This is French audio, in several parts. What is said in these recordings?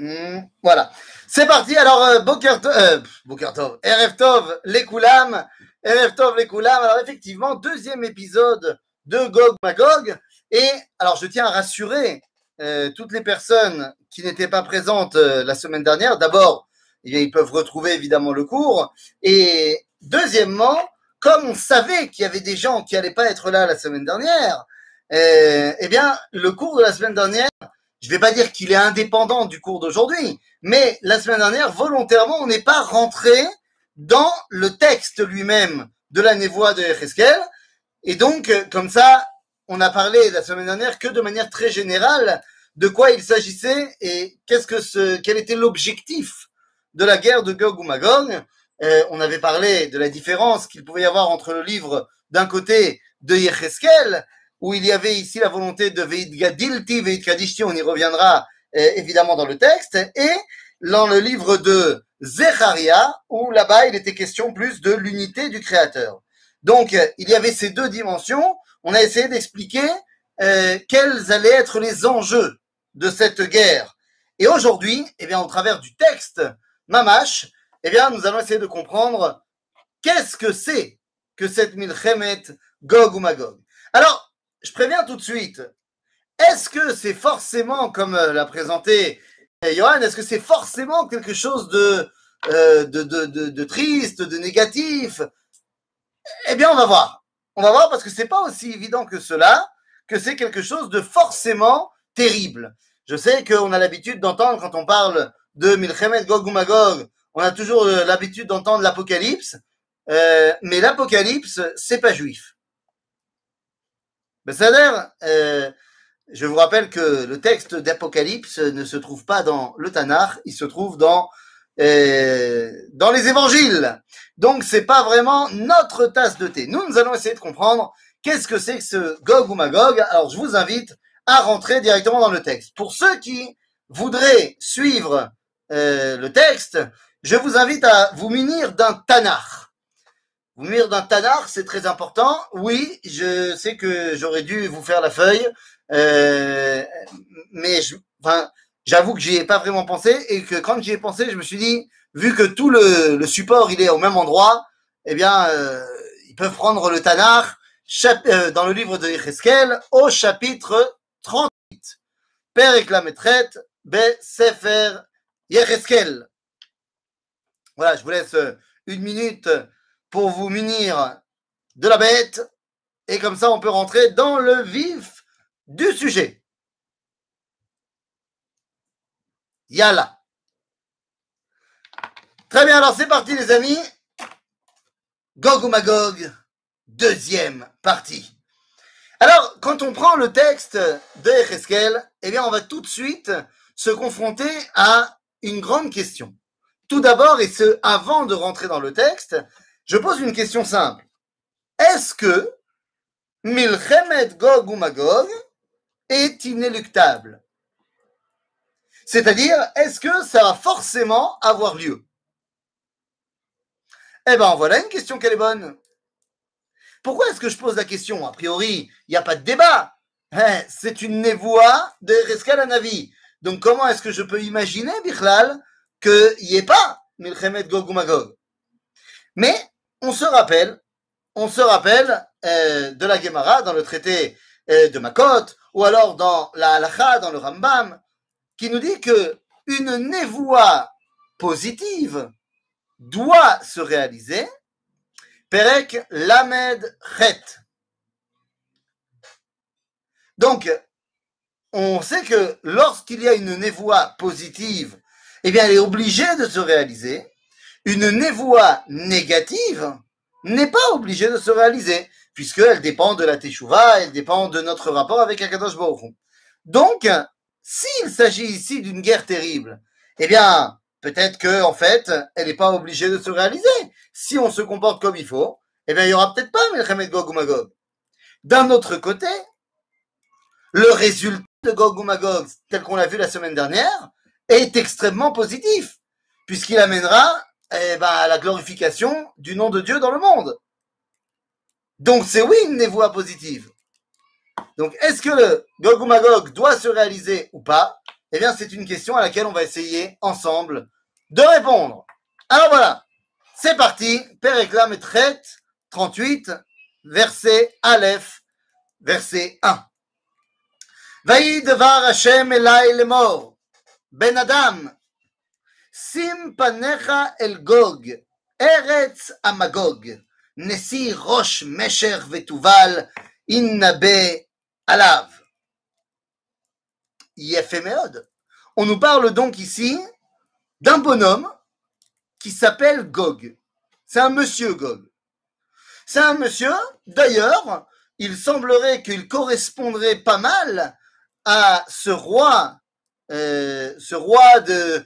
Hmm, voilà. C'est parti. Alors, euh, Boker Tov, euh, Boker Erev Tov, les Koulam, Erev Tov, les Koulam. Alors, effectivement, deuxième épisode de Gog Magog. Et alors, je tiens à rassurer euh, toutes les personnes qui n'étaient pas présentes euh, la semaine dernière. D'abord, eh ils peuvent retrouver évidemment le cours. Et deuxièmement, comme on savait qu'il y avait des gens qui n'allaient pas être là la semaine dernière, euh, eh bien, le cours de la semaine dernière, je ne vais pas dire qu'il est indépendant du cours d'aujourd'hui, mais la semaine dernière, volontairement, on n'est pas rentré dans le texte lui-même de la névoie de Echeskel. Et donc, euh, comme ça, on a parlé la semaine dernière que de manière très générale de quoi il s'agissait et qu'est-ce que ce, quel était l'objectif de la guerre de Gog Magog. Euh, on avait parlé de la différence qu'il pouvait y avoir entre le livre d'un côté de Yecheskel, où il y avait ici la volonté de Veid Gadilti, Veid Kadishti, on y reviendra euh, évidemment dans le texte, et dans le livre de Zecharia, où là-bas il était question plus de l'unité du Créateur. Donc il y avait ces deux dimensions, on a essayé d'expliquer euh, quels allaient être les enjeux de cette guerre. Et aujourd'hui, eh bien, au travers du texte Mamash, eh bien, nous allons essayer de comprendre qu'est-ce que c'est que cette Milchemet Gog ou Magog. Alors, je préviens tout de suite, est-ce que c'est forcément, comme euh, l'a présenté euh, Johan, est-ce que c'est forcément quelque chose de, euh, de, de, triste, de négatif? Eh bien, on va voir. On va voir parce que c'est pas aussi évident que cela, que c'est quelque chose de forcément terrible. Je sais qu'on a l'habitude d'entendre quand on parle de Milchemet Gog ou Magog, on a toujours l'habitude d'entendre l'Apocalypse, euh, mais l'Apocalypse, c'est pas juif. Euh, je vous rappelle que le texte d'Apocalypse ne se trouve pas dans le Tanakh, il se trouve dans euh, dans les évangiles. Donc c'est pas vraiment notre tasse de thé. Nous, nous allons essayer de comprendre qu'est-ce que c'est que ce Gog ou Magog. Alors je vous invite à rentrer directement dans le texte. Pour ceux qui voudraient suivre euh, le texte, je vous invite à vous munir d'un Tanakh. Vous d'un Tanakh, c'est très important. Oui, je sais que j'aurais dû vous faire la feuille, euh, mais j'avoue que j'y ai pas vraiment pensé et que quand j'y ai pensé, je me suis dit, vu que tout le, support il est au même endroit, eh bien, euh, ils peuvent prendre le chap- euh, dans le livre de Yecheskel au chapitre 38. Père et la maîtrette, Be Sefer Yecheskel. Voilà, je vous laisse une minute pour vous munir de la bête et comme ça on peut rentrer dans le vif du sujet. Yalla. Très bien, alors c'est parti les amis. Gog ou Magog, deuxième partie. Alors, quand on prend le texte de Echeskel, eh bien, on va tout de suite se confronter à une grande question. Tout d'abord, et ce, avant de rentrer dans le texte, je pose une question simple. Est-ce que Milchemet Gog ou Magog est inéluctable? C'est-à-dire, est-ce que ça va forcément avoir lieu? Eh ben, voilà une question qu'elle est bonne. Pourquoi est-ce que je pose la question? A priori, il n'y a pas de débat. Hein, C'est une névoie de Rescal Navi. Donc, comment est-ce que je peux imaginer, Bichlal, qu'il n'y ait pas Milchemet Gog ou Magog? Mais, on se rappelle, euh, de la Gemara dans le traité euh, de Makot, ou alors dans la Halacha, dans le Rambam, qui nous dit que une névoie positive doit se réaliser Perek Lamed Chet. Donc, on sait que lorsqu'il y a une névoie positive, eh bien, elle est obligée de se réaliser. Une névoie négative n'est pas obligée de se réaliser, puisqu'elle dépend de la Teshuvah, elle dépend de notre rapport avec Akadosh Baruch. Donc, s'il s'agit ici d'une guerre terrible, eh bien, peut-être que, en fait, elle n'est pas obligée de se réaliser. Si on se comporte comme il faut, eh bien, il y aura peut-être pas Melchemet Gog ou Magog. D'un autre côté, le résultat de Gog ou Magog, tel qu'on l'a vu la semaine dernière, est extrêmement positif, puisqu'il amènera eh ben, la glorification du nom de Dieu dans le monde. Donc c'est oui une névoie positive. Donc est-ce que le Gog ou Magog doit se réaliser ou pas? Eh bien c'est une question à laquelle on va essayer ensemble de répondre. Alors voilà, c'est parti. Père réclame et traite 38, verset Aleph, verset 1. Vaï devar Hashem elai lemor, ben Adam Simpanecha el gog, eretz amagog, nesi rosh mesher vetuval, innabe alav. Yefemeod. On nous parle donc ici d'un bonhomme qui s'appelle Gog. C'est un monsieur Gog. C'est un monsieur, d'ailleurs, il semblerait qu'il correspondrait pas mal à ce roi, euh, ce roi de,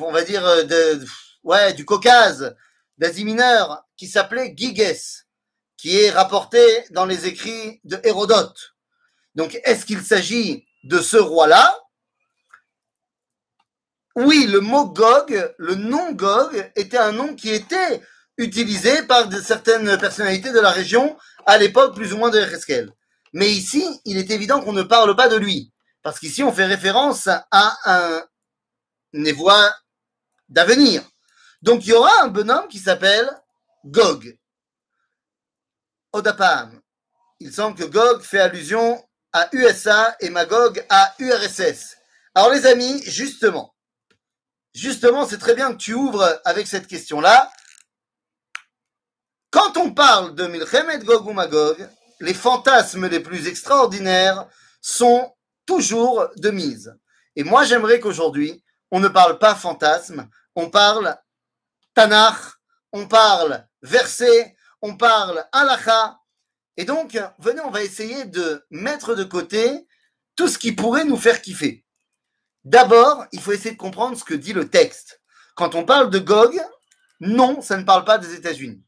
on va dire, de, ouais, du Caucase, d'Asie mineure, qui s'appelait Giges, qui est rapporté dans les écrits de Hérodote. Donc, est-ce qu'il s'agit de ce roi-là? Oui, le mot Gog, le nom Gog, était un nom qui était utilisé par de certaines personnalités de la région à l'époque plus ou moins de Reskel. Mais ici, il est évident qu'on ne parle pas de lui, parce qu'ici on fait référence à un névois d'avenir. Donc il y aura un bonhomme qui s'appelle Gog. Odapam. Il semble que Gog fait allusion à USA et Magog à URSS. Alors les amis, justement, justement, c'est très bien que tu ouvres avec cette question-là. Quand on parle de Milchemet Gog ou Magog, les fantasmes les plus extraordinaires sont toujours de mise. Et moi, j'aimerais qu'aujourd'hui, on ne parle pas fantasme, on parle Tanakh, on parle verset, on parle halakha. Et donc, venez, on va essayer de mettre de côté tout ce qui pourrait nous faire kiffer. D'abord, il faut essayer de comprendre ce que dit le texte. Quand on parle de Gog, non, ça ne parle pas des États-Unis.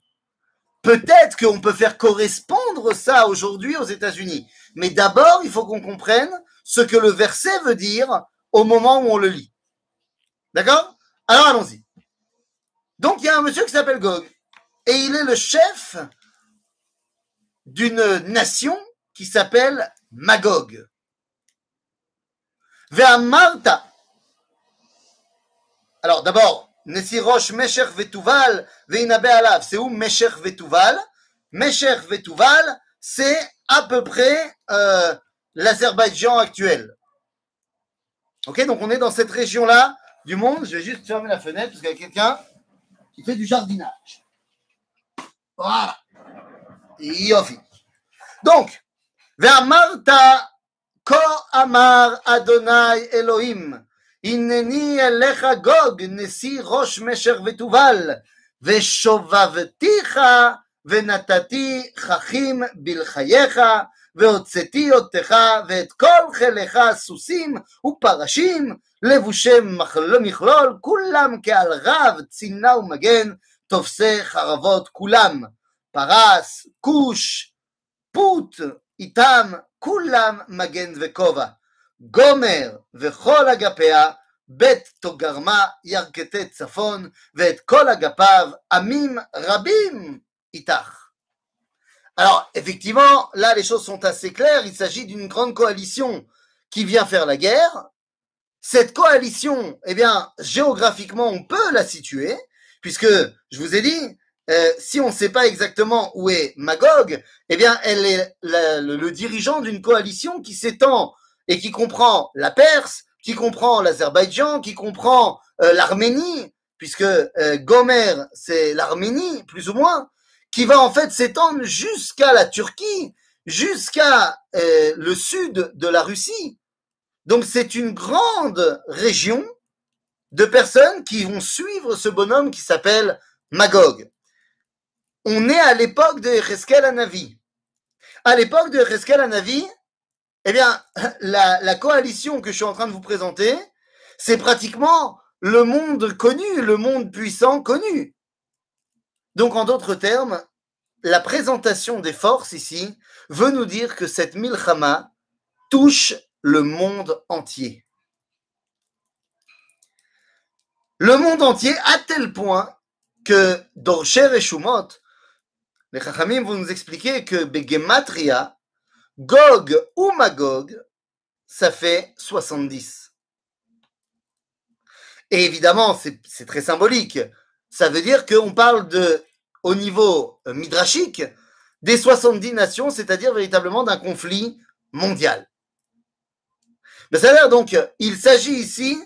Peut-être qu'on peut faire correspondre ça aujourd'hui aux États-Unis. Mais d'abord, il faut qu'on comprenne ce que le verset veut dire au moment où on le lit. D'accord? Alors allons-y. Donc il y a un monsieur qui s'appelle Gog. Et il est le chef d'une nation qui s'appelle Magog. Vers Martha. Alors d'abord, Nesirosh Mesher Vetuval Veinabe Alav. C'est où Mesher Vetuval Mesher Vetuval, c'est à peu près euh, l'Azerbaïdjan actuel. Ok, donc on est dans cette région-là du monde. Je vais juste fermer la fenêtre parce qu'il y a quelqu'un qui fait du jardinage. Voilà. Yofi. Donc, Marta ko amar Adonai Elohim, הנני אליך גוג, נשיא ראש משך ותובל, ושובבתיך ונתתי חכים בלחייך, והוצאתי אותך ואת כל חיליך סוסים ופרשים, לבושי מכלול, כולם כעל רב, צינה ומגן, תופסי חרבות כולם. פרס, כוש, פוט, איתם, כולם מגן וכובע. גומר וכל אגפיה, בית תוגרמה ירכתי צפון, ואת כל אגפיו עמים רבים איתך. Alors, effectivement, là, les choses sont assez claires. Il s'agit d'une grande coalition qui vient faire la guerre. Cette coalition, eh bien, géographiquement, on peut la situer, puisque, je vous ai dit, euh, si on ne sait pas exactement où est Magog, eh bien, elle est le, dirigeant d'une coalition qui s'étend et qui comprend la Perse, qui comprend l'Azerbaïdjan, qui comprend euh, l'Arménie, puisque euh, Gomer, c'est l'Arménie, plus ou moins, qui va en fait s'étendre jusqu'à la Turquie, jusqu'à le sud de la Russie. Donc c'est une grande région de personnes qui vont suivre ce bonhomme qui s'appelle Magog. On est à l'époque de Ereskel Anavi. À l'époque de Ereskel Anavi, eh bien, la, la coalition que je suis en train de vous présenter, c'est pratiquement le monde connu, le monde puissant connu. Donc, en d'autres termes, la présentation des forces ici veut nous dire que cette milchama touche le monde entier. Le monde entier à tel point que Dorsher et Shumot, les Chachamim vont nous expliquer que Begematria, Gog ou Magog, ça fait 70. Et évidemment, c'est très symbolique. Ça veut dire qu'on parle de, au niveau euh, midrashique, des 70 nations, c'est-à-dire véritablement d'un conflit mondial. Mais ça a l'air donc, il s'agit ici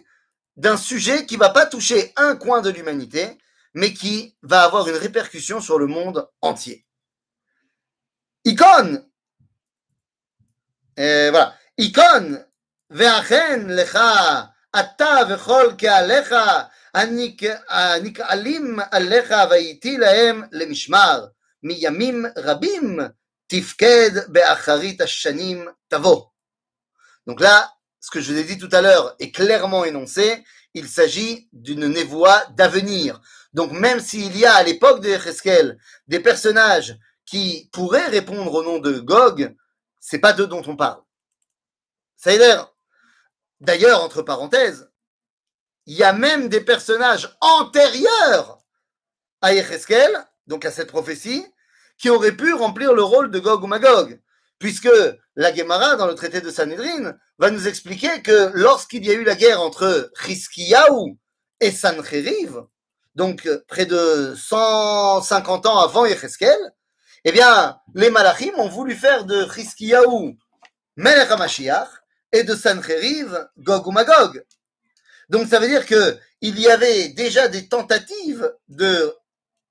d'un sujet qui va pas toucher un coin de l'humanité, mais qui va avoir une répercussion sur le monde entier. Icône, voilà, icône, ve'achen lecha, ata ve'chol ke'alecha, הנקהלים עליך והייתי להם למשמר, מימים רבים תפקד באחרית השנים תבוא. Donc là, ce que je vous ai dit tout à l'heure est clairement énoncé, il s'agit d'une névoie d'avenir. Donc même s'il y a à l'époque de Echeskel des personnages qui pourraient répondre au nom de Gog, c'est pas d'eux dont on parle. Ça l'air. D'ailleurs, entre parenthèses, il y a même des personnages antérieurs à Echeskel, donc à cette prophétie, qui auraient pu remplir le rôle de Gog ou Magog puisque la Gemara, dans le traité de Sanhedrin, va nous expliquer que lorsqu'il y a eu la guerre entre Chizkiyahu et Sancheriv, donc euh, près de 150 ans avant Yecheskel, eh bien, les Malachim ont voulu faire de Chizkiyahu Melech HaMashiach et de Sancheriv Gog ou Magog. Donc ça veut dire que il y avait déjà des tentatives de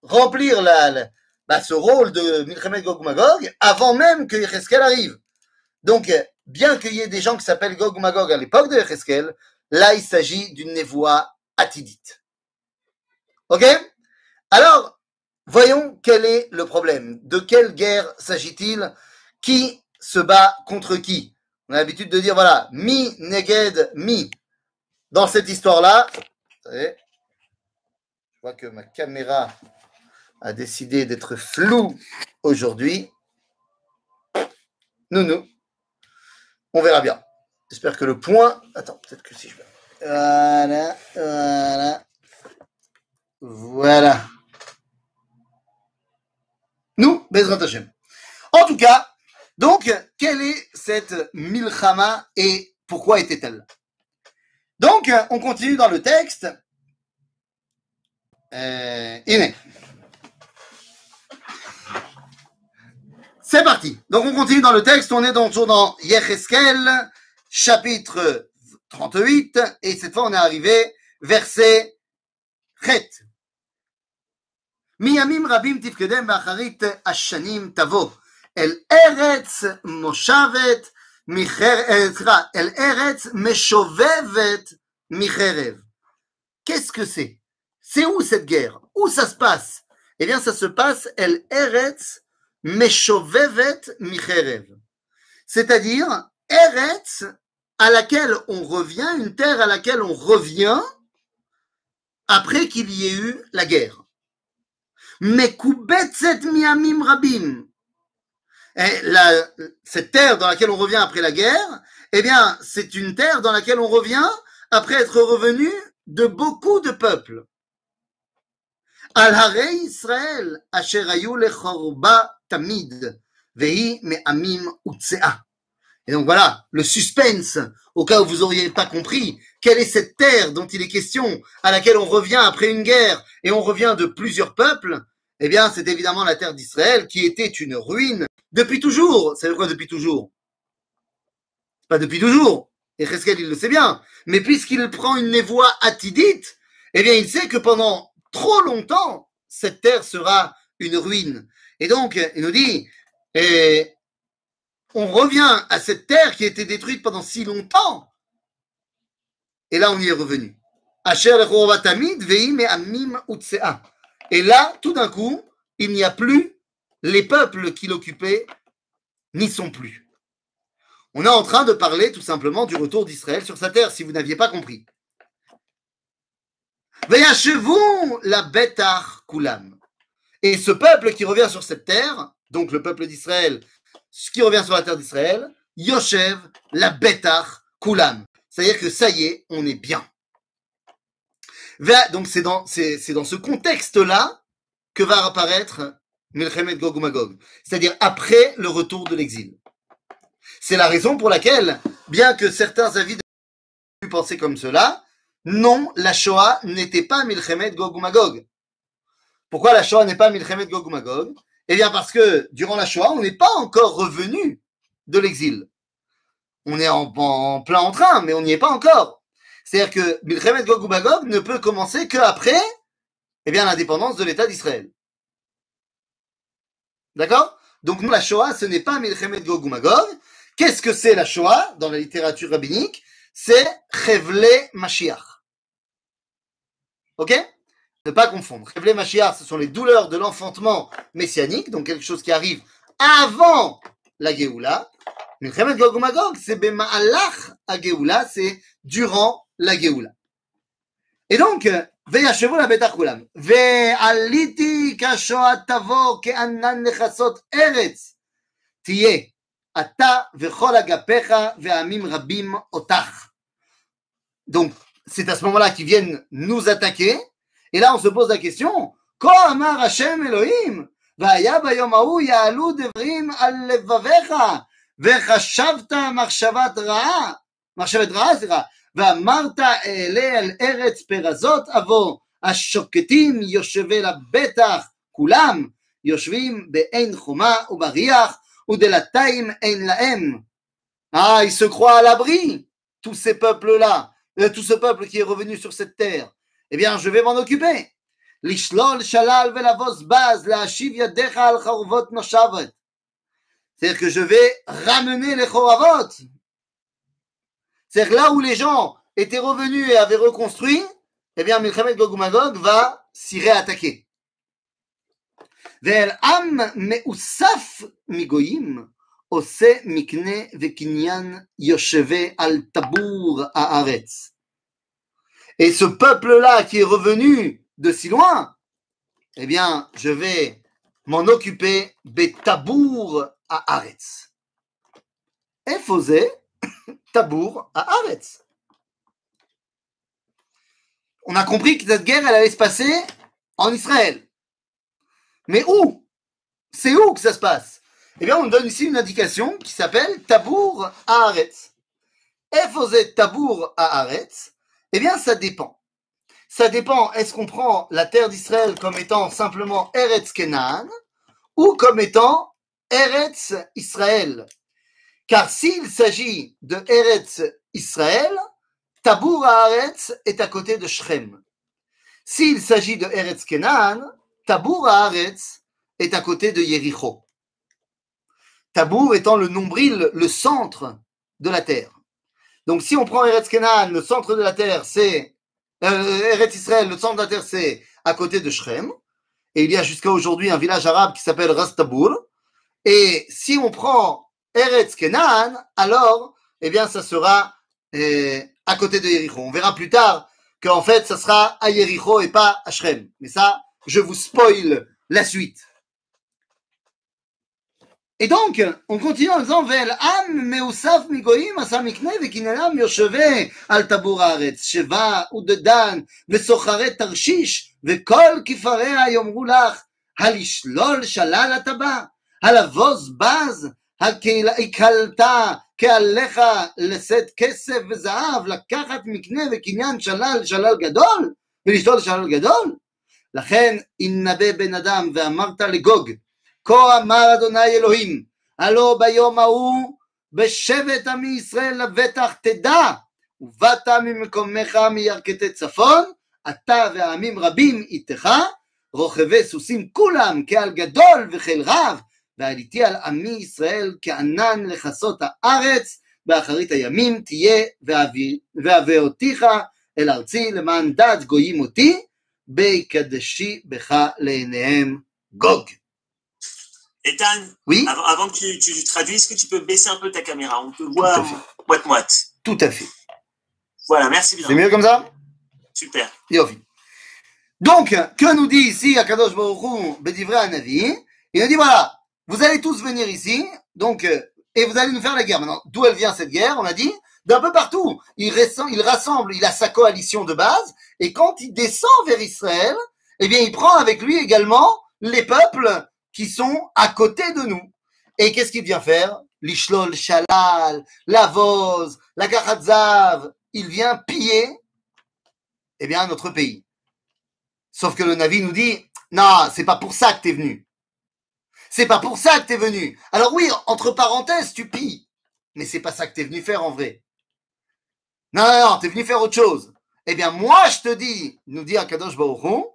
remplir la, bah, ce rôle de Milchemet Gog Magog avant même que Yecheskel arrive. Donc, bien qu'il y ait des gens qui s'appellent Gog Magog à l'époque de Yecheskel, là, il s'agit d'une névoie atidite. Ok? Alors, voyons quel est le problème. De quelle guerre s'agit-il? Qui se bat contre qui? On a l'habitude de dire, voilà, mi neged mi. Dans cette histoire-là, je vois que ma caméra a décidé d'être flou aujourd'hui. Nous, nous. On verra bien. J'espère que le point. Attends, peut-être que si je. Voilà, voilà. Voilà. Nous, Bezrat Hashem. En tout cas, donc, quelle est cette Milchama et pourquoi était-elle? Donc, on continue dans le texte. Euh, C'est parti. Donc on continue dans le texte. On est donc toujours dans Yecheskel, chapitre 38, et cette fois on est arrivé verset chet. מימים רבים תפקדם באחרית השנים תבוא אל ארץ מושבת סליחה, אל ארץ משובבת מחרב. Qu'est-ce que c'est C'est où cette guerre Où ça se passe Eh bien, ça se passe El Eretz Meshovevet Micherev. C'est-à-dire, Eretz, à laquelle on revient, une terre à laquelle on revient après qu'il y ait eu la guerre. Mekubetzet miamim rabim. Cette terre dans laquelle on revient après la guerre, eh bien, c'est une terre dans laquelle on revient après être revenu de beaucoup de peuples. Al Israël, tamid, vehi me'amim utsea. Et donc voilà, le suspense, au cas où vous auriez pas compris, quelle est cette terre dont il est question, à laquelle on revient après une guerre, et on revient de plusieurs peuples, eh bien, c'est évidemment la terre d'Israël, qui était une ruine depuis toujours. C'est quoi depuis toujours? Pas depuis toujours. Et Cheskel, il le sait bien. Mais puisqu'il prend une névoie atidite, eh bien, il sait que pendant trop longtemps, cette terre sera une ruine. Et donc, il nous dit, on revient à cette terre qui a été détruite pendant si longtemps. Et là, on y est revenu. Et là, tout d'un coup, il n'y a plus les peuples qui l'occupaient n'y sont plus. On est en train de parler tout simplement du retour d'Israël sur sa terre, si vous n'aviez pas compris. Veyachevon la betar kulam. Et ce peuple qui revient sur cette terre, donc le peuple d'Israël, ce qui revient sur la terre d'Israël, Yoshev la betar kulam. C'est-à-dire que ça y est, on est bien. Donc c'est dans, dans ce contexte-là que va apparaître Milchemet Gog. C'est-à-dire après le retour de l'exil. C'est la raison pour laquelle, bien que certains avis de penser comme cela, non, la Shoah n'était pas Milchemet Gog Magog. Pourquoi la Shoah n'est pas Milchemet Gog Magog? Eh bien parce que durant la Shoah, on n'est pas encore revenu de l'exil. On est en, plein en train, mais on n'y est pas encore. C'est-à-dire que Milchemet Gog Magog ne peut commencer qu'après eh bien, l'indépendance de l'État d'Israël. D'accord? Donc, la Shoah, ce n'est pas Milchemet Gog Magog. Qu'est-ce que c'est la Shoah dans la littérature rabbinique? C'est Chevle Mashiach. Ok? Ne pas confondre. Chevle Mashiach, ce sont les douleurs de l'enfantement messianique, donc quelque chose qui arrive avant la Géoula. Milchemet Gog ou Magog, c'est Bema'alach à Géoula, c'est durant la Géoula. Et donc, וישבו לבטח כולם. ועליתי כשואה תבוא כענן לכסות ארץ. תהיה אתה וכל אגפיך ועמים רבים אותך. Donc, c'est à ce moment-là qu'ils viennent nous attaquer. Et là, on se pose la question, כה אמר השם אלוהים, והיה ביום ההוא יעלו דברים על לבביך, וחשבת מחשבת רעה, מחשבת רעה, סליחה, ואמרת אעלה על ארץ פרזות אבוא, השוקטים יושבי לבטח, כולם יושבים בעין חומה ובריח, ודלתיים אין להם. Ah, ils se croient à l'abri, tous ces peuples-là, euh, tout ce peuple qui est revenu sur cette terre. Eh bien, je vais m'en occuper. לשלול שלל ולבוס בז, להשיב ידיך על חורבות נושבת. C'est-à-dire que je vais ramener les choravot. C'est-à-dire là où les gens étaient revenus et avaient reconstruit, eh bien, Milchemet Gog Magog va s'y réattaquer. ואל עם מאוסף מגויים עושה מקנה וקניין יושבי על טבור הארץ. Et ce peuple-là qui est revenu de si loin, eh bien, je vais m'en occuper des à Aretz. Efosé, tabour à Aretz. On a compris que cette guerre, elle allait se passer en Israël. Mais où? C'est où que ça se passe? Eh bien, on donne ici une indication qui s'appelle tabour à Aretz. Efosé, tabour à Aretz eh bien, ça dépend. Ça dépend, est-ce qu'on prend la terre d'Israël comme étant simplement Eretz Kenan ou comme étant Eretz Israël? Car s'il s'agit de Eretz Israël, Tabour Haaretz est à côté de Shrem. S'il s'agit de Eretz Kenan, Tabour Haaretz est à côté de Yericho. Tabour étant le nombril, le centre de la terre. Donc si on prend Eretz Kenan, le centre de la terre, c'est euh, Eretz Israël, le centre de la terre, c'est à côté de Shrem. Et il y a jusqu'à aujourd'hui un village arabe qui s'appelle Rastabour. Et si on prend Eretz Kenan, alors, eh bien, ça sera euh, à côté de Yericho. On verra plus tard qu'en fait, ça sera à Yericho et pas à Shrem. Mais ça, je vous spoil la suite. Et donc, on continue en disant, Vel am meusaf migoim asa mikne vekinanam yosheve al tabur haaretz, sheva udedan vesocharet tarshish vekol kifarea yomru lach, הלשלול שלל אתה בא, הלבוז בז, הקלת כעליך לשאת כסף וזהב, לקחת מקנה וקניין שלל שלל גדול, ולשלול שלל גדול? לכן ינבא בן אדם ואמרת לגוג, כה אמר אדוני אלוהים, הלא ביום ההוא בשבט עמי ישראל לבטח תדע, ובאת ממקומך מירכתי צפון, אתה ועמים רבים איתך, רוכבי סוסים כולם כעל גדול וחיל רב, ועליתי על עמי ישראל כענן לכסות הארץ, באחרית הימים תהיה והביאותיך אל ארצי למען דעת גויים אותי, בקדשי בך לעיניהם גוג. Ethan, Oui, avant, avant que tu, tu traduises, est-ce que tu peux baisser un peu ta caméra? On te voit moite-moite. tout à fait. Voilà, merci bien. C'est mieux comme ça? Super. Yofi. Donc, que nous dit ici Akadosh Baruch Hu, Bedivrei Hanavi? Il nous dit voilà, vous allez tous venir ici, donc, euh, et vous allez nous faire la guerre. Maintenant, d'où elle vient cette guerre? On a dit d'un peu partout. Il, rassemble, il rassemble, il a sa coalition de base, et quand il descend vers Israël, eh bien, il prend avec lui également les peuples qui sont à côté de nous. Et qu'est-ce qu'il vient faire? L'Ishlol Shalal, la Voz, la Karatzav. Il vient piller eh bien, notre pays. Sauf que le Navi nous dit, non, c'est pas pour ça que t'es venu. C'est pas pour ça que t'es venu. Alors oui, entre parenthèses, tu pilles. Mais c'est pas ça que t'es venu faire en vrai. Non, non, non, t'es venu faire autre chose. Eh bien, moi, je te dis, nous dit Akadosh Baruch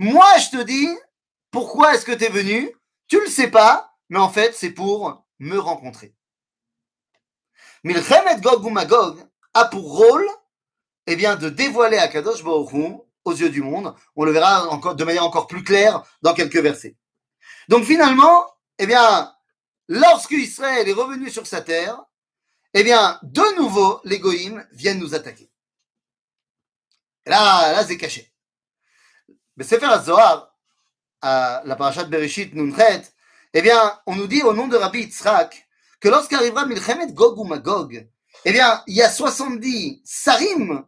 moi, je te dis, pourquoi est-ce que t'es venu? Tu le sais pas, mais en fait, c'est pour me rencontrer. Milchemet Gog ou Magog a pour rôle, eh bien, de dévoiler Akadosh Baruch aux yeux du monde. On le verra encore de manière encore plus claire dans quelques versets. Donc finalement, eh bien, lorsque Israël est revenu sur sa terre, eh bien, de nouveau, les Goïms viennent nous attaquer. là, là, c'est caché. Mais c'est faire Zohar, à la parachat Bereshit Nunchet, eh bien, on nous dit au nom de Rabbi Yitzhak que lorsqu'arrivera Milchemet Gog ou Magog, eh bien, il y a 70 sarim,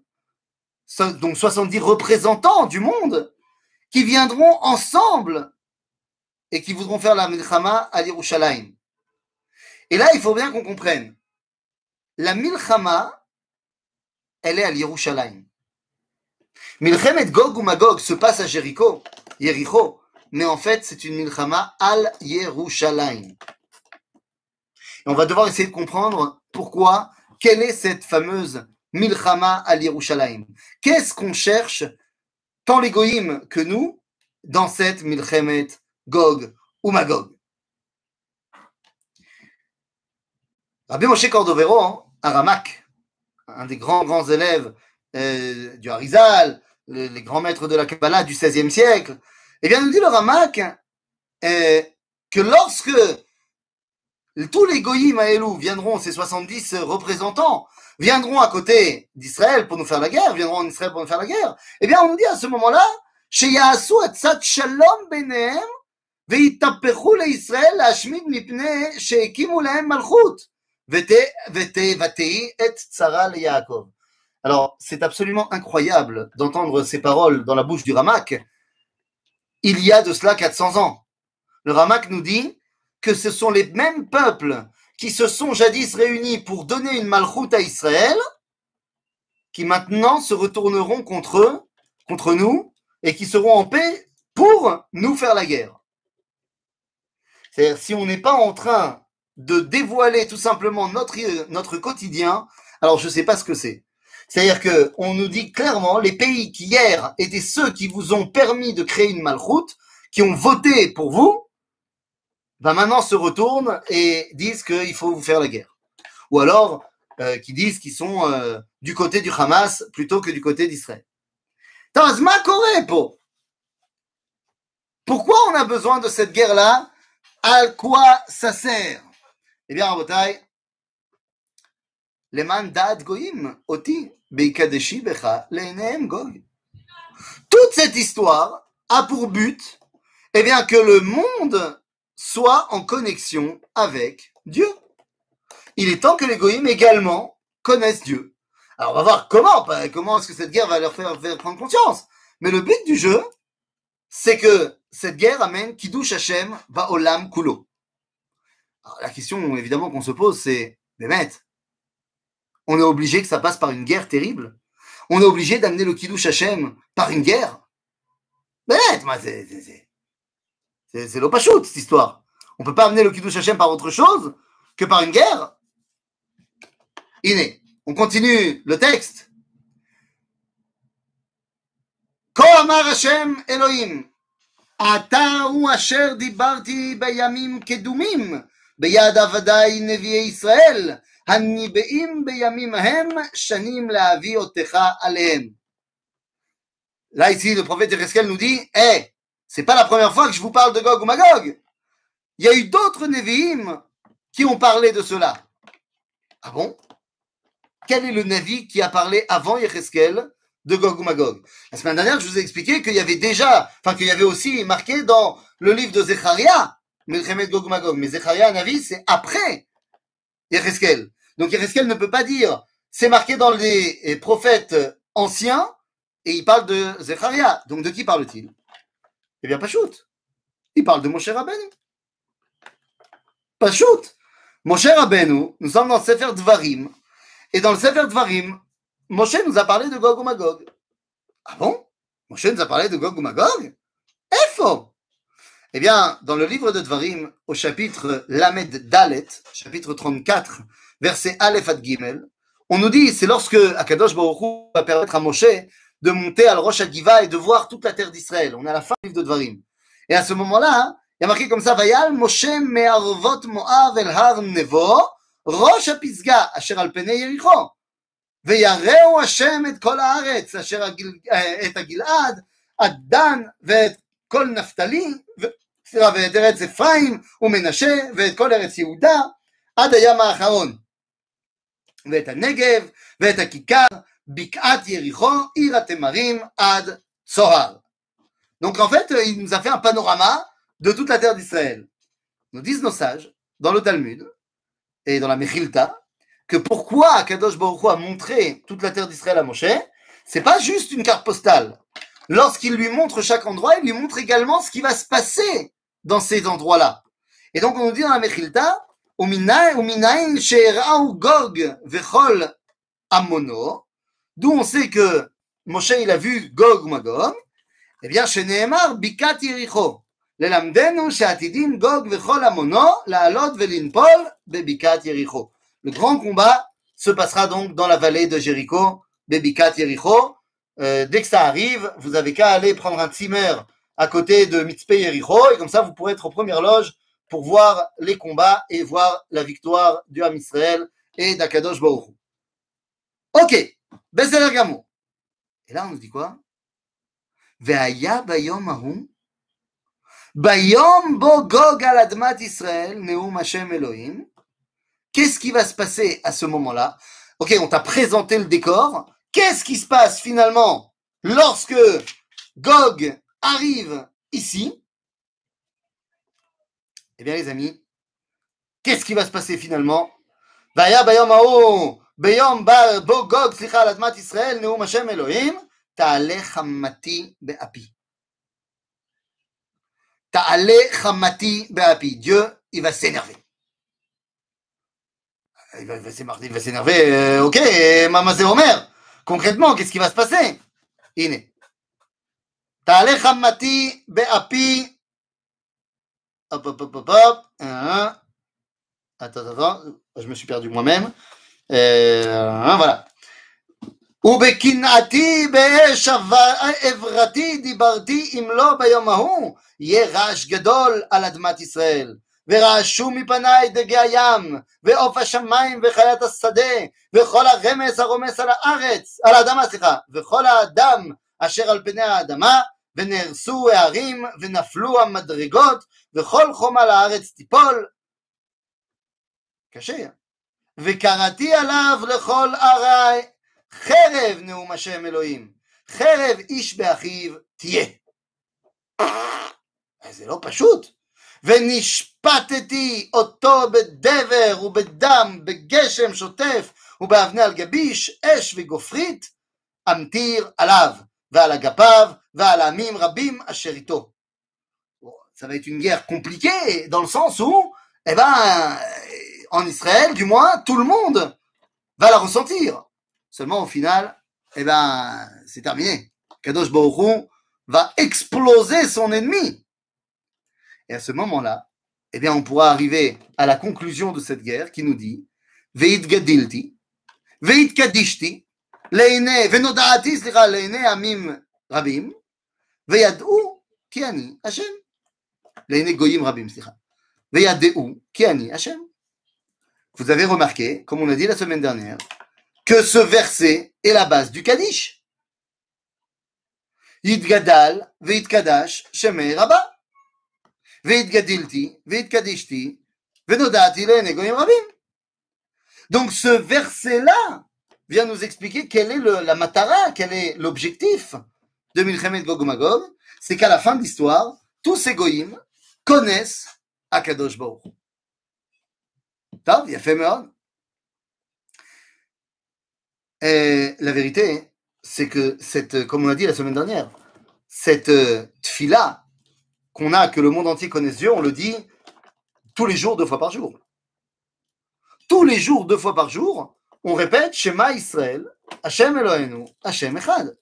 donc 70 représentants du monde, qui viendront ensemble et qui voudront faire la Milchama à Yerushalayim. Et là, il faut bien qu'on comprenne. La Milchama, elle est à Yerushalayim. Milchemet Gog ou Magog se passe à Jéricho, Jéricho, mais en fait, c'est une Milchama al Yerushalayim. On va devoir essayer de comprendre pourquoi, quelle est cette fameuse Milchama al Yerushalayim. Qu'est-ce qu'on cherche, tant les que nous, dans cette Milchemet Gog ou Magog? Rabbi Moshe Cordovero, hein, à Ramak, un des grands, grands élèves euh, du Harizal, les grands maîtres de la Kabbalah du XVIe siècle, eh bien, nous dit le Ramak euh, que lorsque tous les goyim Maëlou viendront, ces 70 représentants, viendront à côté d'Israël pour nous faire la guerre, viendront en Israël pour nous faire la guerre, eh bien, on nous dit à ce moment-là, שיעשו עצת שלום ביניהם ויתהפכו לישראל להשמיד מפני שהקימו להם מלכות ותהי את צרה ליעקב. Alors, c'est absolument incroyable d'entendre ces paroles dans la bouche du Ramak. il y a de cela 400 ans. Le Ramak nous dit que ce sont les mêmes peuples qui se sont jadis réunis pour donner une malchoute à Israël, qui maintenant se retourneront contre eux, contre nous, et qui seront en paix pour nous faire la guerre. C'est-à-dire, si on n'est pas en train de dévoiler tout simplement notre, notre quotidien, alors je ne sais pas ce que c'est. C'est-à-dire que on nous dit clairement, les pays qui hier étaient ceux qui vous ont permis de créer une malchoute, qui ont voté pour vous, ben maintenant se retournent et disent qu'il faut vous faire la guerre. Ou alors, euh, qui disent qu'ils sont euh, du côté du Hamas plutôt que du côté d'Israël. Pourquoi on a besoin de cette guerre-là? À quoi ça sert Eh bien, Rabotai, les mandats goyim, oti, Toute cette histoire a pour but, eh bien, que le monde soit en connexion avec Dieu. Il est temps que les goyim également connaissent Dieu. Alors on va voir comment, comment est-ce que cette guerre va leur faire, prendre conscience. Mais le but du jeu, c'est que cette guerre amène Kiddush Hashem Olam Kulo. Alors, la question évidemment qu'on se pose, c'est, mais maître, on est obligé que ça passe par une guerre terrible On est obligé d'amener le Kiddush Hashem par une guerre Mais c'est c'est l'opachut, cette histoire. On ne peut pas amener le Kiddush Hashem par autre chose que par une guerre. Iné, on continue le texte. כה אמר השם אלוהים, אתה הוא אשר דיברתי בימים קדומים, ביד עבדי נביאי ישראל, הניבאים בימים ההם, שנים להביא אותך עליהם. Là, ici, le prophète Ereskel nous dit, hé, hey, C'est pas la première fois que je vous parle de Gog ou Magog. Il y a eu d'autres Nevi'im qui ont parlé de cela. Ah bon Quel est le Navi qui a parlé avant Yecheskel de Gog ou Magog La semaine dernière, je vous ai expliqué qu'il y avait déjà, enfin qu'il y avait aussi marqué dans le livre de Zecharia, Melchemet Gog ou Magog. Mais Zecharia, Navi, c'est après Yecheskel. Donc Yecheskel ne peut pas dire, c'est marqué dans les prophètes anciens, et il parle de Zecharia. Donc de qui parle-t-il? Eh bien, pas shoot. Il parle de Moshe Rabbeinu. Pas shoot. Moshe Rabbeinu, nous sommes dans le Sefer Dvarim. Et dans le Sefer Dvarim, Moshe nous a parlé de Gog ou Magog. Ah bon? Moshe nous a parlé de Gog ou Magog? Faux Eh bien, dans le livre de Dvarim, au chapitre Lamed Dalet, chapitre 34, verset Aleph ad Gimel, on nous dit, c'est lorsque Akadosh Baruch Hu va permettre à Moshe de monter à Rosh Hagiva et de voir toute la terre d'Israël. On est à la fin du livre de Dvarim. Et à ce moment-là, il y a marqué comme ça, Vayal Moshe me'arvot Moav el har nevo, Rosh HaPizga, asher al pene Yericho. ויראו השם את כל הארץ, אשר הגיל, את הגלעד, עד דן ואת כל נפתלי, ו, סליחה, ואת ארץ אפרים ומנשה, ואת כל ארץ יהודה, עד הים האחרון. ואת הנגב, ואת הכיכר, בקעת יריחו, עיר התמרים, עד צוהר. Donc en fait, il nous a fait un panorama de toute la terre d'Israël. Nous disent nos sages, dans le Talmud et dans la Mechilta, que pourquoi Kadosh Baruch Hu a montré toute la terre d'Israël à Moshe, c'est pas juste une carte postale. Lorsqu'il lui montre chaque endroit, il lui montre également ce qui va se passer dans ces endroits-là. Et donc, on nous dit dans la Mechilta, d'où on sait que Moshe, il a vu Gog Magog, eh bien, chez Nehemar, Bikat Yericho. Le grand combat se passera donc dans la vallée de Jéricho, Bebikat Jéricho. Euh, dès que ça arrive, vous avez qu'à aller prendre un timer à côté de Mitzpeh Yericho, et comme ça, vous pourrez être aux premières loges pour voir les combats et voir la victoire du Ham Israël et d'Akadosh Hu. Ok, Bezeler Gamo. Et là, on nous dit quoi? Ve'aya bayom ahum bayom bo gog al admat Israël neum Hashem Elohim Qu'est-ce qui va se passer à ce moment-là? Ok, on t'a présenté le décor. Qu'est-ce qui se passe finalement lorsque Gog arrive ici Eh bien, les amis, qu'est-ce qui va se passer finalement? Vaya bayom ha'u, bayom ba bo Gog slicha al admat Israël neum Hashem Elohim ta'ale chammati be'api. Ta'ale chammati be'api. Dieu, il va s'énerver. Il va, s'énerver, euh, ok. Concrètement, qu'est-ce qui va se passer? Ta'ale chammati be'api. Hop, hop, hop, hop, hop. Hein. Attends, attends, attends. Je me suis perdu moi-même. Euh, hein, voilà. ובקנאתי באש עברתי דיברתי אם לא ביום ההוא יהיה רעש גדול על אדמת ישראל ורעשו מפניי דגי הים ועוף השמיים וחיית השדה וכל הרמס הרומס על הארץ על האדמה סליחה וכל האדם אשר על פני האדמה ונהרסו הערים ונפלו המדרגות וכל חום על הארץ תיפול קשה וקראתי עליו לכל ערי חרב נאום השם אלוהים, חרב איש באחיו תהיה. זה לא פשוט. ונשפטתי אותו בדבר ובדם, בגשם שוטף ובאבני על גביש, אש וגופרית, אמטיר עליו, ועל אגפיו, va à la mim rabim asherito. Ça va être une guerre compliquée dans le sens où, eh ben, euh, en Israël, du moins, tout le monde va la ressentir. Seulement, au final, eh ben, c'est terminé. Kadosh Baruch va exploser son ennemi. Et à ce moment-là, eh bien, on pourra arriver à la conclusion de cette guerre qui nous dit Veit gadilti, veit kadishti, leine, leine amim rabim, veyadou ki ani Hashem. Leine goyim rabim. Vous avez remarqué, comme on a dit la semaine dernière, que ce verset est la base du Kaddish. Yitgadal veitkadash shemei rabba. Veitgadilti veitkadishti venodati le'ene goyim rabim. Donc ce verset-là vient nous expliquer quelle est le- la matara, quel est l'objectif de Milchemet Gog c'est qu'à la fin de l'histoire, tous ces goïms connaissent Akadosh Baruch. Tard, il y a fait Et la vérité, c'est que cette, comme on l'a dit la semaine dernière, cette euh, tfila qu'on a, que le monde entier connaisse Dieu, on le dit tous les jours, deux fois par jour. Tous les jours, deux fois par jour, on répète Shema Israël, Hashem Eloheinu, Hashem Echad.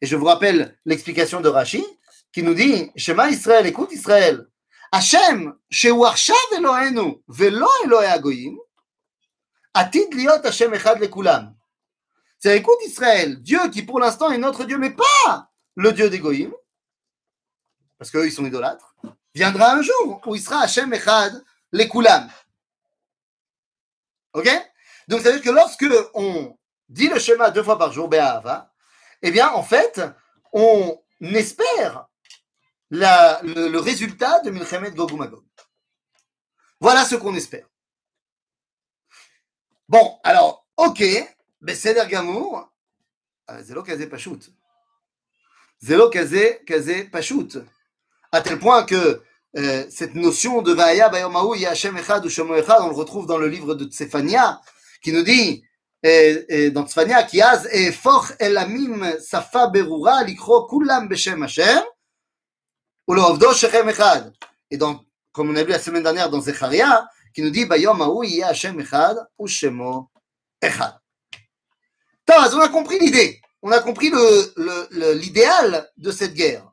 Et je vous rappelle l'explication de Rashi qui nous dit Shema Israël, écoute Israël. Hashem, shewarshav Elohenu, velo Elohe Agoyim, atid liot Hashem echad lekulam. C'est écoute Israël, Dieu qui pour l'instant est notre Dieu, mais pas le Dieu des Goïm, parce qu'eux ils sont idolâtres, viendra un jour où il sera Hashem echad lekulam. Ok? Donc ça veut dire que lorsque on dit le schéma deux fois par jour, Be'ahava, eh bien en fait, on espère le, résultat de Milchemet Gog. Voilà ce qu'on espère. Bon, alors, ok, Besséder Gamour, euh, Zélo Kazé Pachout. Zélo Kazé Kazé Pachout. À tel point que euh, cette notion de Vaya Bayomahu Yahashem Echad ou on le retrouve dans le livre de Tsefania, qui nous dit, dans Ovdo Shechem Echad. Et dans, comme on a vu la semaine dernière dans Zecharia, qui nous dit Echad ou Shemo Echad. Taz, on a compris l'idée. On a compris l'idéal de cette guerre.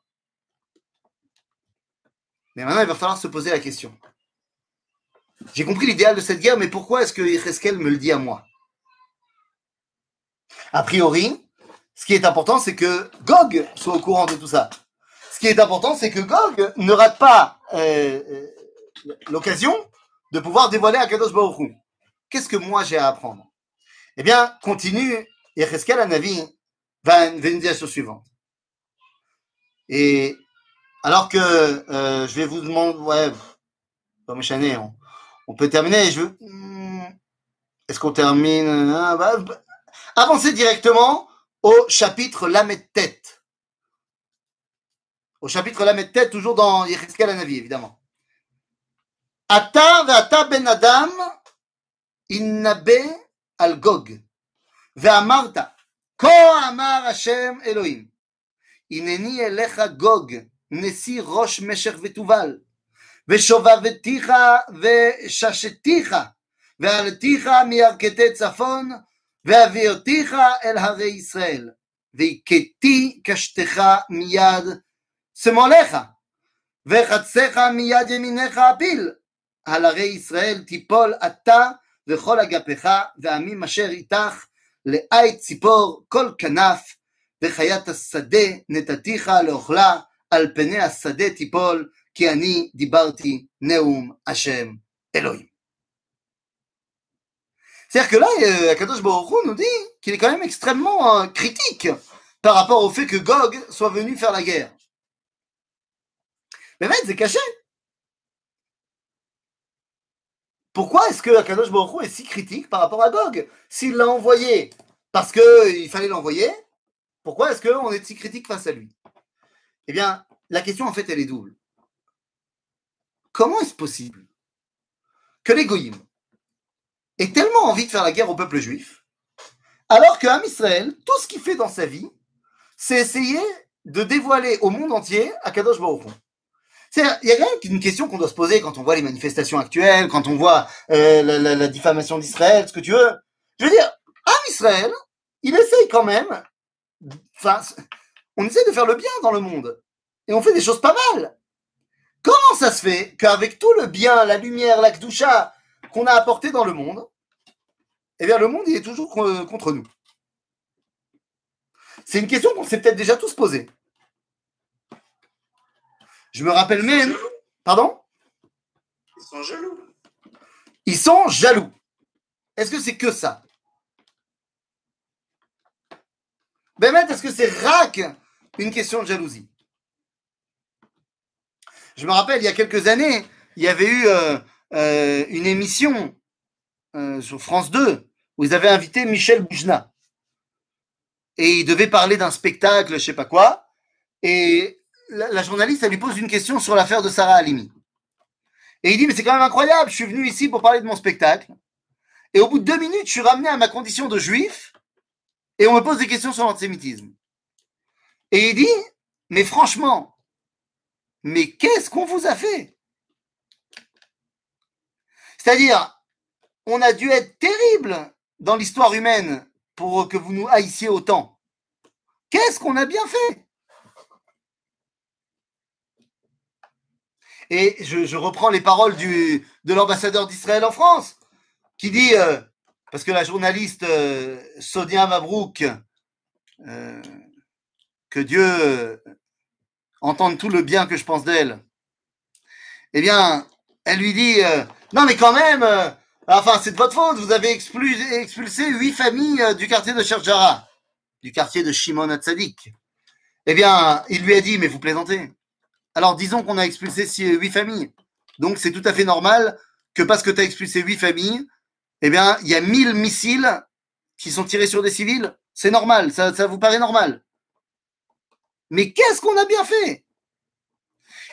Mais maintenant, il va falloir se poser la question. J'ai compris l'idéal de cette guerre, mais pourquoi est-ce que Yecheskel me le dit à moi? A priori, ce qui est important, c'est que Gog soit au courant de tout ça. Ce qui est important, c'est que Gog ne rate pas euh, euh, l'occasion de pouvoir dévoiler à Kadosh Baruch Hu. Qu'est-ce que moi j'ai à apprendre? Eh bien, continue, Yecheskel Anavi va, va nous dire la chose suivante. Et alors que euh, je vais vous demander, ouais, pas méchané, on, on peut terminer. Je hmm, est-ce qu'on termine bah, bah, Avancez directement au chapitre Lamed Tête. Au chapitre Lamed Tête, toujours dans Yecheskel Anavi, évidemment. Ata ve'ata ben Adam innabe al Gog ואמרת, כה אמר השם אלוהים, הנני אליך גוג, נשיא ראש משך ותובל, ושובבתיך וששתיך, ועלתיך מירכתי צפון, והביאותיך אל הרי ישראל, והכיתי קשתך מיד שמאלך, וחצך מיד ימינך אפיל, על הרי ישראל תיפול אתה וכל אגפיך, ועמים אשר איתך, לעית ציפור כל כנף, וחיית השדה נתתיך לאוכלה, על פני השדה תיפול, כי אני דיברתי נאום השם אלוהים. C'est-à-dire que là, euh, Akadosh Baruch nous dit qu'il est quand même extrêmement euh, critique par rapport au fait que Gog soit venu faire la guerre. Mais mec, c'est caché. Pourquoi est-ce que Akadosh Baruch est si critique par rapport à Gog? S'il l'a envoyé parce qu'il fallait l'envoyer, pourquoi est-ce qu'on est si critique face à lui? Eh bien, la question en fait, elle est double. Comment est-ce possible que les Goïms aient tellement envie de faire la guerre au peuple juif, alors que Am Israël, tout ce qu'il fait dans sa vie, c'est essayer de dévoiler au monde entier Akadosh Baruch Il y a quand même une question qu'on doit se poser quand on voit les manifestations actuelles, quand on voit euh, la diffamation d'Israël, ce que tu veux. Je veux dire, Am Israël, il essaye quand même, enfin, on essaie de faire le bien dans le monde. Et on fait des choses pas mal. Comment ça se fait qu'avec tout le bien, la lumière, la kdusha qu'on a apporté dans le monde, eh bien le monde il est toujours co- contre nous C'est une question qu'on s'est peut-être déjà tous posée. Je me rappelle même... Pardon? Ils sont jaloux. Ils sont jaloux. Est-ce que c'est que ça? Bémet, est-ce que c'est rac une question de jalousie? Je me rappelle, il y a quelques années, il y avait eu euh, euh, une émission euh, sur France 2 où ils avaient invité Michel Boujna. Et il devait parler d'un spectacle, je sais pas quoi. Et la, journaliste, elle lui pose une question sur l'affaire de Sarah Halimi. Et il dit, mais c'est quand même incroyable, je suis venu ici pour parler de mon spectacle. Et au bout de deux minutes, je suis ramené à ma condition de juif. Et on me pose des questions sur l'antisémitisme. Et il dit, mais franchement, mais qu'est-ce qu'on vous a fait? C'est-à-dire, on a dû être terrible dans l'histoire humaine pour que vous nous haïssiez autant. Qu'est-ce qu'on a bien fait? Et je, reprends les paroles de l'ambassadeur d'Israël en France, qui dit, euh, parce que la journaliste euh, Sonia Mabrouk, euh, que Dieu entende tout le bien que je pense d'elle, eh bien, elle lui dit, non mais quand même, enfin c'est de votre faute, vous avez expulsé, huit familles du quartier de Sherjara, du quartier de Shimon Hatzadik. Eh bien, il lui a dit, mais vous plaisantez. Alors disons qu'on a expulsé huit familles. Donc c'est tout à fait normal que parce que tu as expulsé huit familles, eh bien, il y a 1000 missiles qui sont tirés sur des civils. C'est normal, ça, vous paraît normal. Mais qu'est-ce qu'on a bien fait?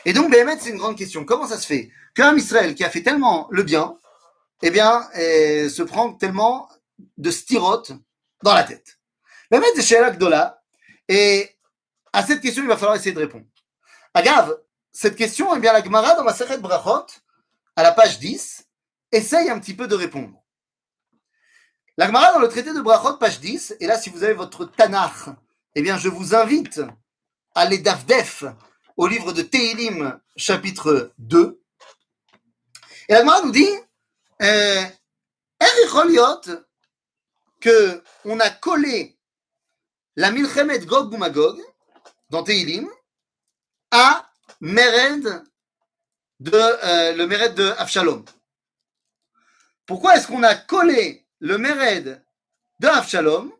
Et donc, Béhémet, c'est une grande question. Comment ça se fait? Qu'un Israël qui a fait tellement le bien, eh bien, eh, se prend tellement de styrote dans la tête Béhémet, c'est chez Dola. Et à cette question, il va falloir essayer de répondre. Agave, cette question, eh bien, la Gemara dans ma Seret Brachot, à la page 10, essaye un petit peu de répondre. La Gemara dans le traité de Brachot, page 10, et là, si vous avez votre Tanakh, eh bien, je vous invite à aller d'Avdef au livre de Tehilim, chapitre 2. Et la Gemara nous dit, euh, que on a collé la Milchemet Gog dans Tehilim à Mered de euh, le Mered de Avshalom? Pourquoi est-ce qu'on a collé le Mered de Avshalom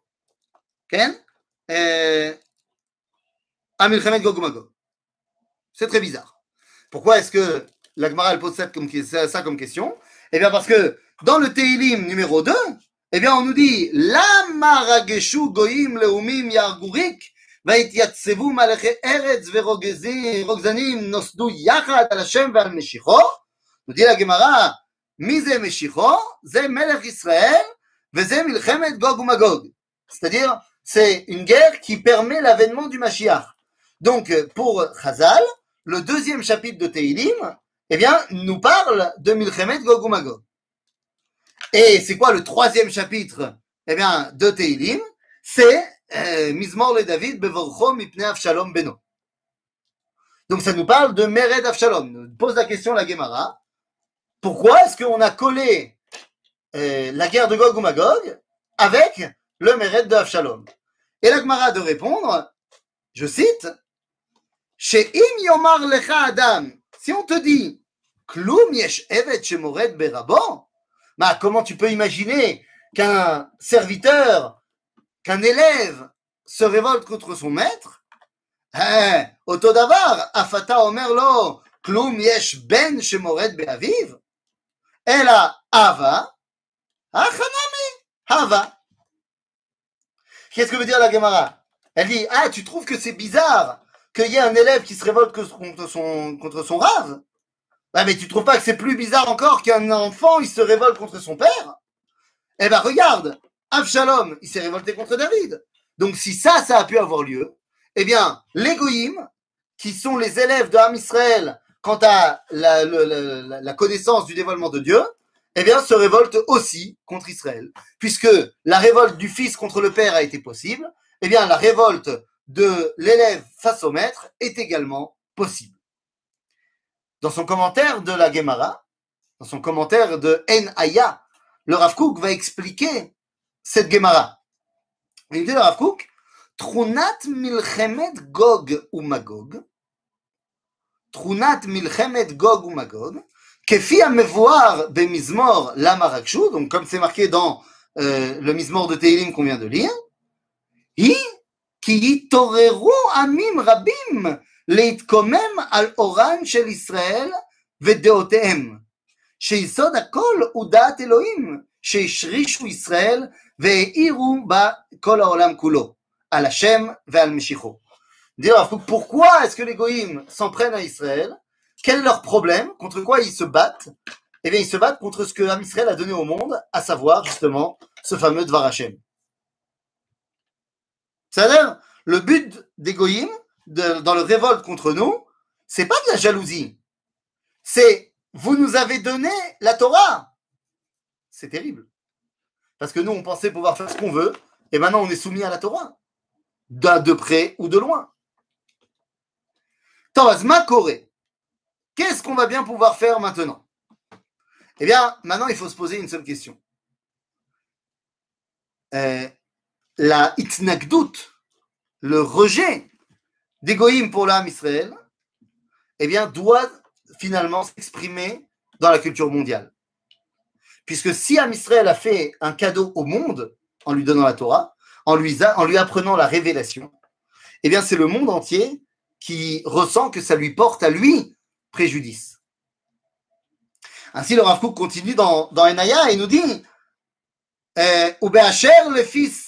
euh, à Milchemet Gog C'est très bizarre. Pourquoi est-ce que l'Agmara pose ça comme, ça comme question? Eh bien parce que dans le Teilim numéro 2, eh bien on nous dit La marageshu goyim leumim yargurik ויתייצבו מלאכי ארץ ורוגזנים נוסדו יחד על השם ועל משיחו. נודיע לגמרא, מי זה משיחו? זה מלך ישראל וזה מלחמת גוג ומגוג. C'est-à-dire, c'est une guerre qui permet l'avènement du Mashiach. Donc, pour Chazal, le deuxième chapitre de Teilim, eh bien, nous parle de Milchemet Gog Magog. Et c'est quoi le troisième chapitre eh bien, de Teilim? C'est euh, Mizmor le David bevorcho mipne Avshalom beno. Donc ça nous parle de Mered Avshalom. Pose la question la Gemara. Pourquoi est-ce qu'on a collé euh, la guerre de Gog Magog avec le Mered de Avshalom? Et la Gemara de répondre, je cite, chez Im Yomar Lecha Adam, si on te dit Klum yesh evet shemored berabo, bah, comment tu peux imaginer qu'un serviteur qu'un élève se révolte contre son maître, eh, Otodavar, Afata Omerlo, Klum Yesh Ben Shemoret Beaviv, Ela Ava, Achanami, Hava. Qu'est-ce que veut dire la Gemara? Elle dit Ah, tu trouves que c'est bizarre qu'il y ait un élève qui se révolte contre son, contre son rave? Bah, mais tu trouves pas que c'est plus bizarre encore qu'un enfant il se révolte contre son père? Eh ben regarde, Avshalom, il s'est révolté contre David. Donc si ça, ça a pu avoir lieu, eh bien, les Goïm, qui sont les élèves de Ham Israël quant à la, connaissance du dévoilement de Dieu, eh bien, se révoltent aussi contre Israël. Puisque la révolte du fils contre le père a été possible, eh bien, la révolte de l'élève face au maître est également possible dans son commentaire de la Gemara, dans son commentaire de En Aya, le Rav Kook va expliquer cette Gemara. Il dit le Rav Kook, Trunat milchemet gog ou magog, Trunat milchemet gog ou magog, Kefi mevoir be mizmor lama donc comme c'est marqué dans euh, le mizmor de Teilim qu'on vient de lire, hi ki toreru amim rabim להתקומם על אורן של ישראל ודעותיהם, שיסוד הכל הוא דעת אלוהים, שהשרישו ישראל pourquoi est-ce que les goïms s'en prennent à Israël Quel est leur problème Contre quoi ils se battent Eh bien, ils se battent contre ce que Israël a donné au monde, à savoir justement ce fameux Dvar Hashem. C'est-à-dire, le but des goïms, dans le révolte contre nous, c'est pas de la jalousie. C'est vous nous avez donné la Torah. C'est terrible. Parce que nous, on pensait pouvoir faire ce qu'on veut, et maintenant on est soumis à la Torah. de près ou de loin. Tawazma Corée. Qu'est-ce qu'on va bien pouvoir faire maintenant? Eh bien, maintenant, il faut se poser une seule question. Euh, la itnagdout, le rejet des pour l'âme Israël, eh bien, doit finalement s'exprimer dans la culture mondiale. Puisque si Am Israël a fait un cadeau au monde en lui donnant la Torah, en lui, en lui apprenant la révélation, eh bien, c'est le monde entier qui ressent que ça lui porte à lui préjudice. Ainsi, le Rav continue dans, dans Enaya et nous dit « eh, Ou le fils »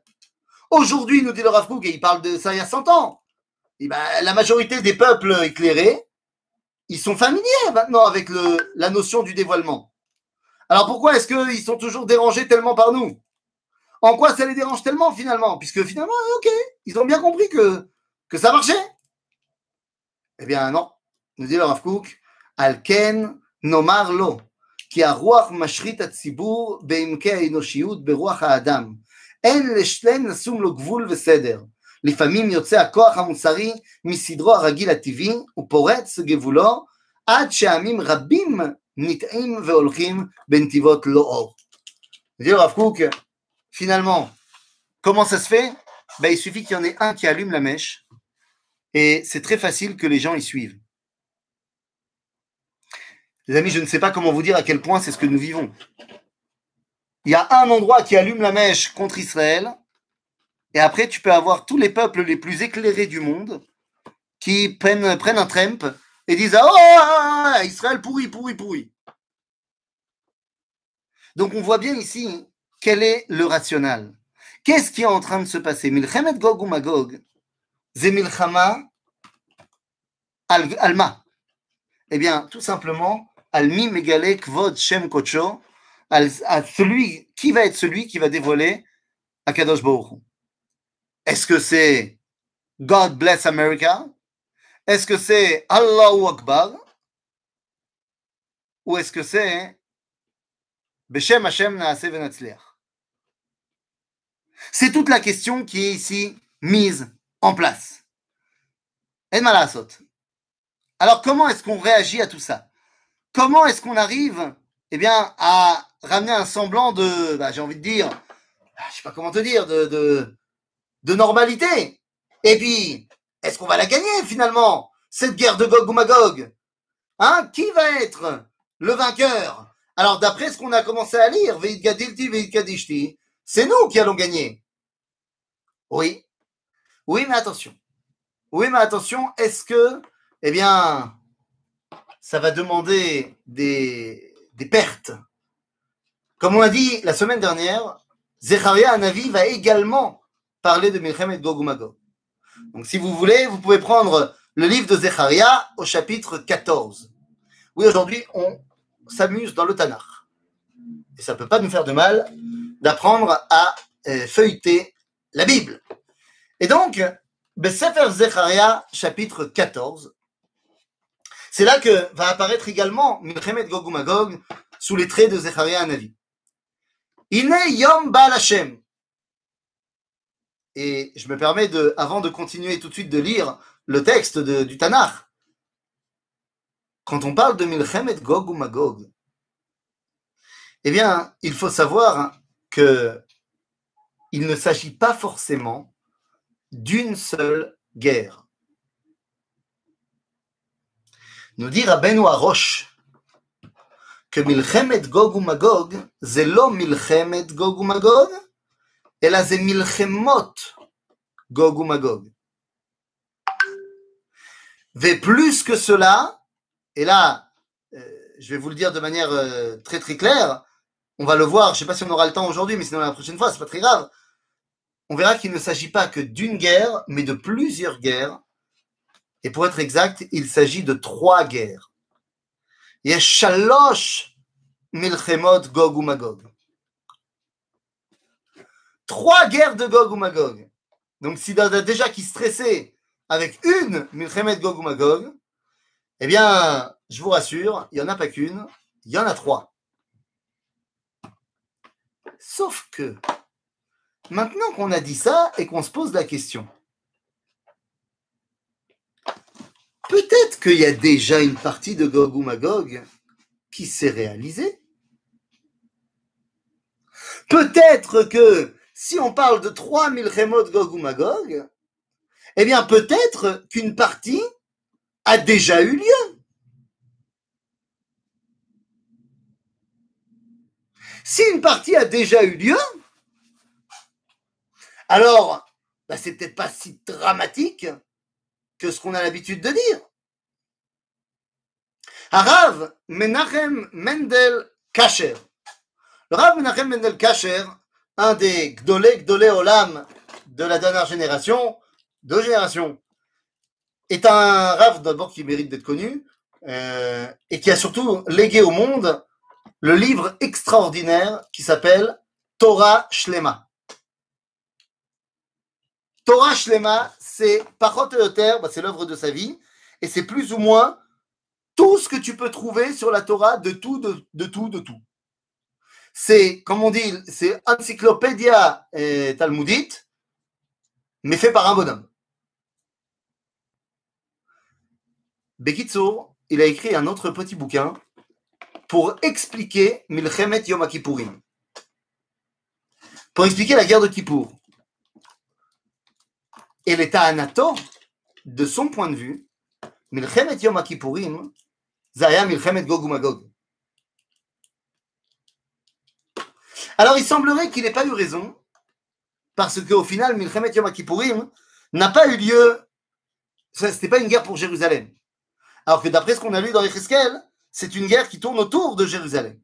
Aujourd'hui, nous dit le Rav Kook, et il parle de ça il y a 100 ans, eh ben, la majorité des peuples éclairés, ils sont familiers maintenant avec la notion du dévoilement. Alors pourquoi est-ce qu'ils sont toujours dérangés tellement par nous? En quoi ça les dérange tellement finalement? Puisque finalement, euh, ok, ils ont bien compris que, ça marchait. Eh bien non, nous dit le Rav Kook, Alken nomarlo, qui a Ruach Mashrit Atzibur, Beimke Enoshiyut, Beruach Adam. אין לשתיהן לשום לו גבול וסדר. לפעמים יוצא הכוח המוסרי מסדרו הרגיל הטבעי ופורץ גבולו עד שעמים רבים נטעים והולכים בנתיבות לא אור. Dit Rav Kook, finalement, comment ça se fait ben, Il suffit qu'il y en ait un qui allume la mèche et c'est très facile que les gens y suivent. Les amis, je ne sais pas comment vous dire à quel point c'est ce que nous vivons. Il y a un endroit qui allume la mèche contre Israël, et après tu peux avoir tous les peuples les plus éclairés du monde qui prennent, prennent un trempe et disent Oh, Israël pourri, pourri, pourri. Donc on voit bien ici quel est le rationnel. Qu'est-ce qui est en train de se passer? Milchemet Gog ou Magog, Zemilchama Alma. Eh bien, tout simplement, Almi Megale Kvod Shem Kocho, à celui qui va être celui qui va dévoiler Akadosh Baruch Est-ce que c'est God bless America? Est-ce que c'est Allahu Akbar? Ou est-ce que c'est Beshem Hashem Naase C'est toute la question qui est ici mise en place. Alors comment est-ce qu'on réagit à tout ça? Comment est-ce qu'on arrive eh bien, à ramener un semblant de, bah, j'ai envie de dire, je sais pas comment te dire, de, de, de normalité. Et puis, est-ce qu'on va la gagner finalement, cette guerre de Gog ou Magog Hein Qui va être le vainqueur? Alors, d'après ce qu'on a commencé à lire, c'est nous qui allons gagner. Oui. Oui, mais attention. Oui, mais attention, est-ce que, eh bien, ça va demander des, des pertes? Comme on a dit la semaine dernière, Zecharia Anavi va également parler de Milchem et Gog Magog. Donc si vous voulez, vous pouvez prendre le livre de Zecharia au chapitre 14. Oui, aujourd'hui, on s'amuse dans le Tanakh. Et ça ne peut pas nous faire de mal d'apprendre à euh, feuilleter la Bible. Et donc, Sefer Zecharia, chapitre 14, c'est là que va apparaître également Milchemet Gog Magog sous les traits de Zecharia Anavi. Ine Yom Baal. Et je me permets avant de continuer tout de suite de lire le texte du Tanakh, quand on parle de Milchemet Gog ou Magog, eh bien, il faut savoir que il ne s'agit pas forcément d'une seule guerre. nous dit Rabbeinu Arosh que Milchemet Gog ou Magog, c'est לא Milchemet Gog ou Magog, אלא זה מלחמות Gog ou Magog. Et plus que cela, et là, euh, je vais vous le dire de manière euh, très très claire, on va le voir, je ne sais pas si on aura le temps aujourd'hui, mais sinon la prochaine fois, c'est pas très grave. on verra qu'il ne s'agit pas que d'une guerre, mais de plusieurs guerres. Et pour être exact, il s'agit de trois guerres. Shalosh Milchemot Gog ou Magog. Trois guerres de Gog ou Magog. Donc, s'il y déjà qui stressait avec une Milchemet Gog Magog, eh bien, je vous rassure, il n'y en a pas qu'une, il y en a trois. Sauf que, maintenant qu'on a dit ça et qu'on se pose la question, peut-être qu'il y a déjà une partie de Gog ou Magog qui s'est réalisée. Peut-être que si on parle de 3000 Rémot Gog ou Magog, eh bien peut-être qu'une partie a déjà eu lieu. Si une partie a déjà eu lieu, alors bah, c'est peut-être pas si dramatique que ce qu'on a l'habitude de dire. Arav Menachem Mendel Kacher. Le Rav Menachem Mendel Kacher, un des Gdolé Gdolé Olam de la dernière génération, deux générations, est un Rav d'abord qui mérite d'être connu euh, et qui a surtout légué au monde le livre extraordinaire qui s'appelle Torah Shlema. Torah Shlema, c'est et bah, c'est l'œuvre de sa vie, et c'est plus ou moins tout ce que tu peux trouver sur la Torah, de tout, de, tout, de tout. C'est, comme on dit, c'est encyclopédia et talmudite, mais fait par un bonhomme. Bekitsour, il a écrit un autre petit bouquin pour expliquer Milchemet Yom Kippourim. Pour expliquer la guerre de Kippour. Et l'état anato, de son point de vue, Milchemet Yom Kippourim, Zaya Milchemet Gog Magog. Alors il semblerait qu'il n'ait pas eu raison, parce qu'au final, Milchemet Yom Kippourim n'a pas eu lieu, ce n'était pas une guerre pour Jérusalem. Alors que d'après ce qu'on a lu dans les c'est une guerre qui tourne autour de Jérusalem.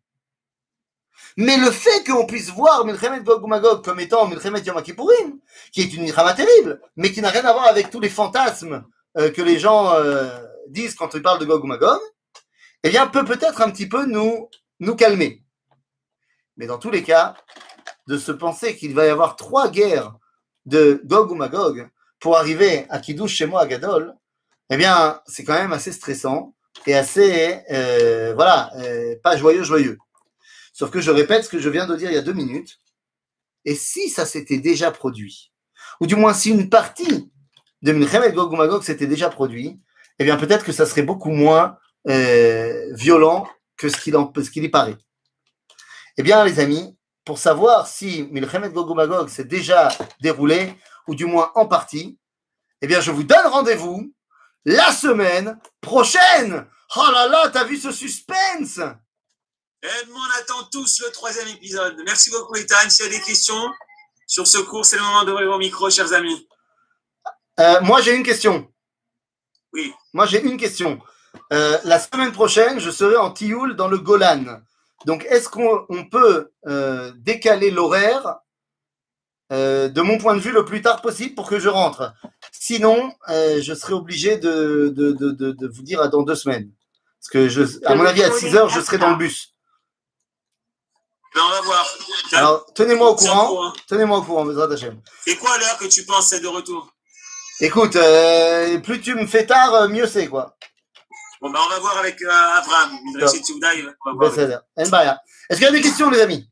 Mais le fait qu'on puisse voir Milchemet Gog Magog comme étant Milchemet Yom Kippourim, qui est une milchama terrible, mais qui n'a rien à voir avec tous les fantasmes euh, que les gens euh, disent quand ils parlent de Gog Magog, eh bien, peut peut-être un petit peu nous, nous calmer. Mais dans tous les cas, de se penser qu'il va y avoir trois guerres de Gog ou Magog pour arriver à Kiddush chez moi à Gadol, eh bien, c'est quand même assez stressant et assez, euh, voilà, pas joyeux, joyeux. Sauf que je répète ce que je viens de dire il y a deux minutes. Et si ça s'était déjà produit, ou du moins si une partie de Milchemet Gog Magog s'était déjà produit, eh bien peut-être que ça serait beaucoup moins euh, violent que ce qu'il y paraît. Eh bien les amis, pour savoir si Milchemet Gog Magog s'est déjà déroulé, ou du moins en partie, eh bien je vous donne rendez-vous la semaine prochaine. Oh là là, t'as vu ce suspense? Et on attend tous le troisième épisode. Merci beaucoup, Ethan. S'il y a des questions sur ce cours, c'est le moment d'ouvrir vos micros, chers amis. Euh, moi, j'ai une question. Oui. Moi, j'ai une question. Euh, la semaine prochaine, je serai en Tioul dans le Golan. Donc, est-ce qu'on peut euh, décaler l'horaire de mon point de vue le plus tard possible pour que je rentre? Sinon, euh, je serai obligé de, de, de, de, vous dire dans deux semaines. Parce que, je, à mon avis, à 6 heures, je serai dans le bus. Ben, on va voir. Alors, tenez-moi au courant. Tenez-moi au courant, Bezrat Hachem. C'est quoi l'heure que tu penses c'est de retour? Écoute, euh, plus tu me fais tard, euh, mieux c'est, quoi. Bon, ben, on va voir avec euh, Avram. Est-ce qu'il y a des questions, les amis?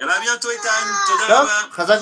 Et à bientôt, Ethan. Chazak